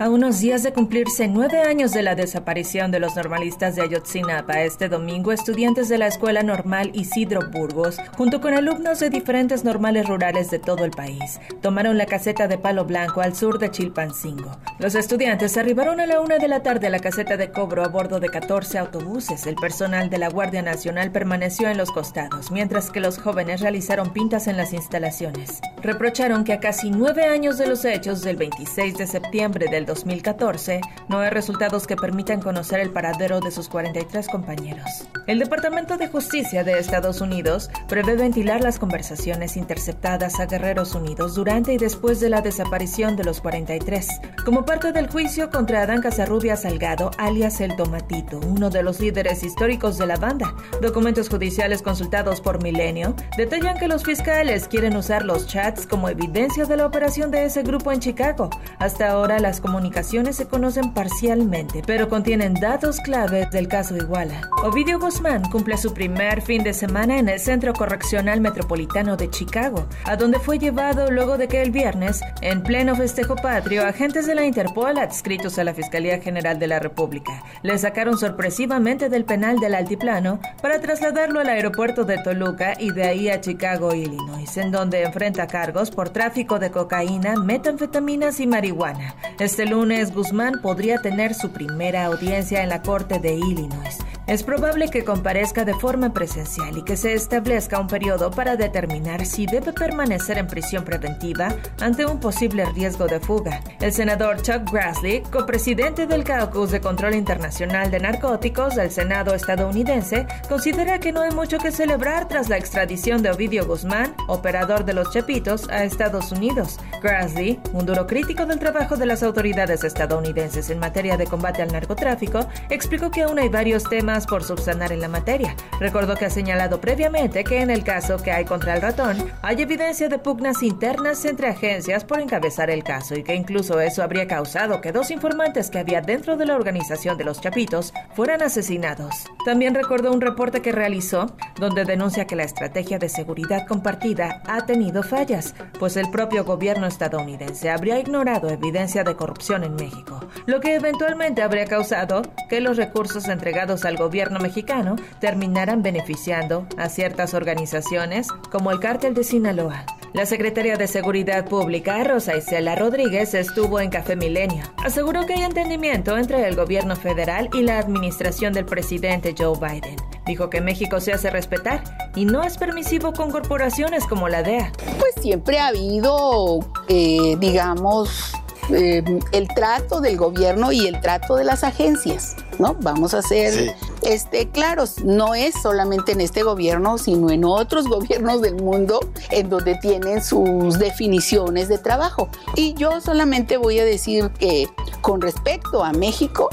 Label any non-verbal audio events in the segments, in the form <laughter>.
A unos días de cumplirse nueve años de la desaparición de los normalistas de Ayotzinapa, este domingo estudiantes de la Escuela Normal Isidro Burgos, junto con alumnos de diferentes normales rurales de todo el país, tomaron la caseta de Palo Blanco al sur de Chilpancingo. Los estudiantes arribaron a la una de la tarde a la caseta de cobro a bordo de 14 autobuses. El personal de la Guardia Nacional permaneció en los costados, mientras que los jóvenes realizaron pintas en las instalaciones. Reprocharon que a casi nueve años de los hechos del 26 de septiembre del 2014, no hay resultados que permitan conocer el paradero de sus 43 compañeros. El Departamento de Justicia de Estados Unidos prevé ventilar las conversaciones interceptadas a Guerreros Unidos durante y después de la desaparición de los 43, como parte del juicio contra Adán Casarrubia Salgado, alias El Tomatito, uno de los líderes históricos de la banda. Documentos judiciales consultados por Milenio detallan que los fiscales quieren usar los chats como evidencia de la operación de ese grupo en Chicago. Hasta ahora las comunicaciones se conocen parcialmente, pero contienen datos claves del caso Iguala. Ovidio Guzmán cumple su primer fin de semana en el Centro Correccional Metropolitano de Chicago, a donde fue llevado luego de que el viernes, en pleno festejo patrio, agentes de la Interpol adscritos a la Fiscalía General de la República le sacaron sorpresivamente del penal del Altiplano para trasladarlo al aeropuerto de Toluca y de ahí a Chicago, Illinois, en donde enfrenta por tráfico de cocaína, metanfetaminas y marihuana. Este lunes, Guzmán podría tener su primera audiencia en la Corte de Illinois. Es probable que comparezca de forma presencial y que se establezca un periodo para determinar si debe permanecer en prisión preventiva ante un posible riesgo de fuga. El senador Chuck Grassley, copresidente del Caucus de Control Internacional de Narcóticos del Senado estadounidense, considera que no hay mucho que celebrar tras la extradición de Ovidio Guzmán, operador de los Chapitos, a Estados Unidos. Grassley, un duro crítico del trabajo de las autoridades estadounidenses en materia de combate al narcotráfico, explicó que aún hay varios temas por subsanar en la materia. Recordó que ha señalado previamente que en el caso que hay contra el ratón, hay evidencia de pugnas internas entre agencias por encabezar el caso y que incluso eso habría causado que dos informantes que había dentro de la organización de los Chapitos fueran asesinados. También recordó un reporte que realizó donde denuncia que la estrategia de seguridad compartida ha tenido fallas, pues el propio gobierno estadounidense habría ignorado evidencia de corrupción en México, lo que eventualmente habría causado que los recursos entregados al gobierno gobierno mexicano terminarán beneficiando a ciertas organizaciones como el cártel de Sinaloa. La secretaria de Seguridad Pública, Rosa Isela Rodríguez, estuvo en Café Milenio. Aseguró que hay entendimiento entre el gobierno federal y la administración del presidente Joe Biden. Dijo que México se hace respetar y no es permisivo con corporaciones como la DEA. Pues siempre ha habido, eh, digamos, eh, el trato del gobierno y el trato de las agencias, ¿no? Vamos a ser este, claros, no es solamente en este gobierno, sino en otros <laughs> gobiernos del mundo en donde tienen sus definiciones de trabajo. Y yo solamente voy a decir que con respecto a México,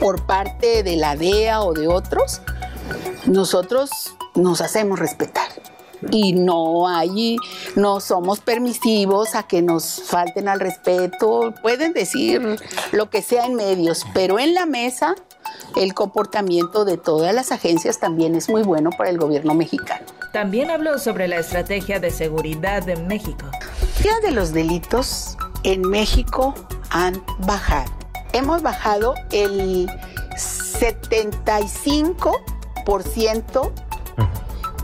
por parte de la DEA o de otros, nosotros nos hacemos respetar y no hay, no somos permisivos a que nos falten al respeto. Pueden decir lo que sea en medios, pero en la mesa el comportamiento de todas las agencias también es muy bueno para el gobierno mexicano. También habló sobre la estrategia de seguridad de México. Ya de los delitos en México han bajado. Hemos bajado el 75%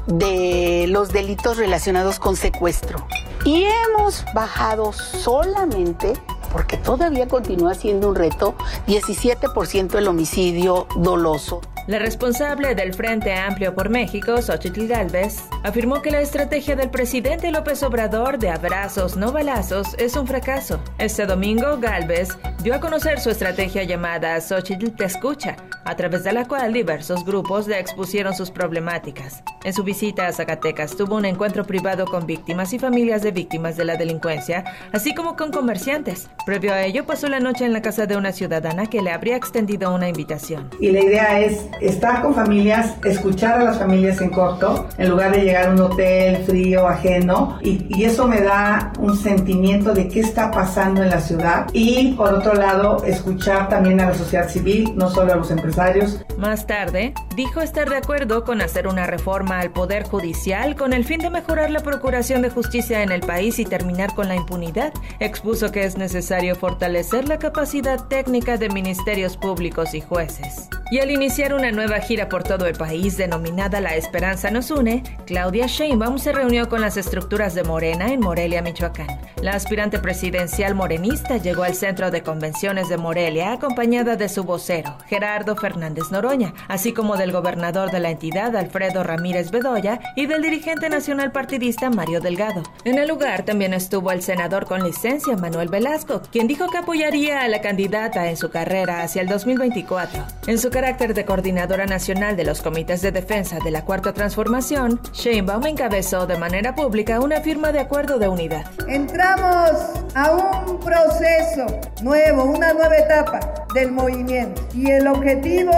de los delitos relacionados con secuestro. Y hemos bajado solamente, porque todavía continúa siendo un reto, 17% el homicidio doloso. La responsable del Frente Amplio por México, Xochitl Galvez, afirmó que la estrategia del presidente López Obrador de abrazos no balazos es un fracaso. Este domingo, Galvez dio a conocer su estrategia llamada Xochitl Te Escucha, a través de la cual diversos grupos le expusieron sus problemáticas. En su visita a Zacatecas tuvo un encuentro privado con víctimas y familias de víctimas de la delincuencia, así como con comerciantes. Previo a ello, pasó la noche en la casa de una ciudadana que le habría extendido una invitación. Y la idea es estar con familias, escuchar a las familias en corto, en lugar de llegar a un hotel frío, ajeno, y, y eso me da un sentimiento de qué está pasando en la ciudad. Y por otro lado, escuchar también a la sociedad civil, no solo a los empresarios. Más tarde, dijo estar de acuerdo con hacer una reforma al Poder Judicial con el fin de mejorar la procuración de justicia en el país y terminar con la impunidad. Expuso que es necesario fortalecer la capacidad técnica de ministerios públicos y jueces. Y al iniciar una nueva gira por todo el país denominada La Esperanza nos une, Claudia Sheinbaum se reunió con las estructuras de Morena en Morelia, Michoacán. La aspirante presidencial morenista llegó al centro de convenciones de Morelia acompañada de su vocero, Gerardo Fernández Noroña, así como del gobernador de la entidad, Alfredo Ramírez Bedoya, y del dirigente nacional partidista, Mario Delgado. En el lugar también estuvo el senador con licencia, Manuel Velasco, quien dijo que apoyaría a la candidata en su carrera hacia el 2024. En su carácter de coordinadora nacional de los comités de defensa de la Cuarta Transformación, Sheinbaum encabezó de manera pública una firma de acuerdo de unidad. Entramos a un proceso nuevo, una nueva etapa del movimiento y el objetivo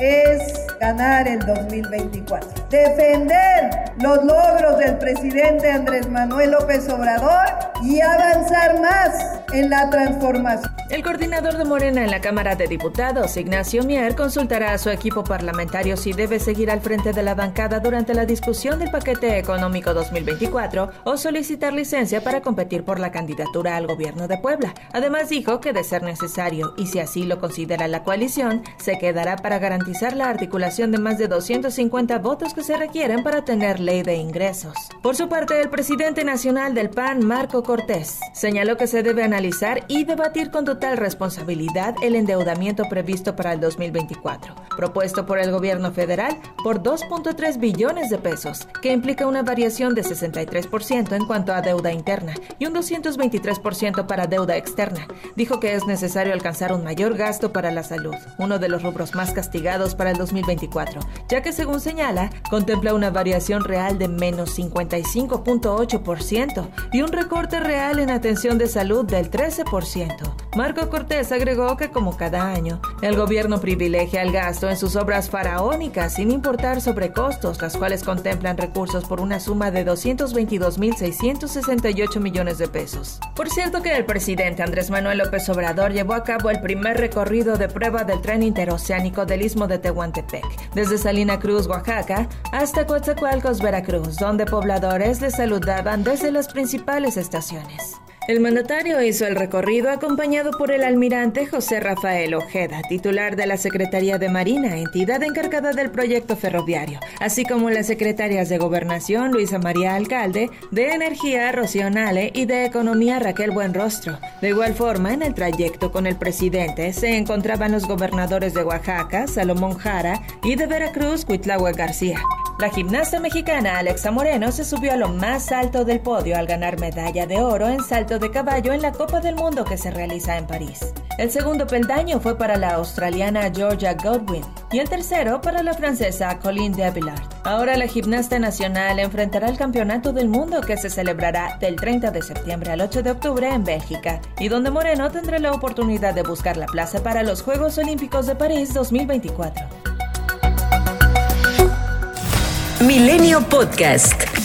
es ganar el 2024. Defender los logros del presidente Andrés Manuel López Obrador y avanzar más en la transformación. El coordinador de Morena en la Cámara de Diputados, Ignacio Mier, consultará a su equipo parlamentario si debe seguir al frente de la bancada durante la discusión del paquete económico 2024 o solicitar licencia para competir por la candidatura al gobierno de Puebla. Además dijo que de ser necesario y si así lo considera la coalición, se quedará para garantizar la articulación de más de 250 votos que se requieren para tener ley de ingresos. Por su parte, el presidente nacional del PAN, Marco Cortés, señaló que se debe analizar y debatir con total responsabilidad el endeudamiento previsto para el 2024, propuesto por el gobierno federal por 2.3 billones de pesos, que implica una variación de 63% en cuanto a deuda interna y un 223% para deuda externa. Dijo que es necesario alcanzar un mayor gasto para la salud, uno de los rubros más castigados para el 2024, ya que según señala, contempla una variación real de menos 55.8% y un recorte real en atención de salud del 13%. Marco Cortés agregó que como cada año, el gobierno privilegia el gasto en sus obras faraónicas sin importar sobrecostos, las cuales contemplan recursos por una suma de 222.668 millones de pesos. Por cierto que el presidente Andrés Manuel López Obrador llevó a cabo el primer recorrido de prueba del tren interoceánico del istmo de Tehuantepec, desde Salina Cruz, Oaxaca, hasta Coatzacoalcos, Veracruz, donde pobladores le saludaban desde las principales estaciones. El mandatario hizo el recorrido acompañado por el almirante José Rafael Ojeda, titular de la Secretaría de Marina, entidad encargada del proyecto ferroviario, así como las secretarias de Gobernación Luisa María Alcalde, de Energía Rocío y de Economía Raquel Buenrostro. De igual forma, en el trayecto con el presidente se encontraban los gobernadores de Oaxaca, Salomón Jara, y de Veracruz, Cuitlahua García. La gimnasta mexicana Alexa Moreno se subió a lo más alto del podio al ganar medalla de oro en salto de caballo en la Copa del Mundo que se realiza en París. El segundo peldaño fue para la australiana Georgia Godwin y el tercero para la francesa Colleen Debillard. Ahora la gimnasta nacional enfrentará el Campeonato del Mundo que se celebrará del 30 de septiembre al 8 de octubre en Bélgica y donde Moreno tendrá la oportunidad de buscar la plaza para los Juegos Olímpicos de París 2024. Milenio Podcast.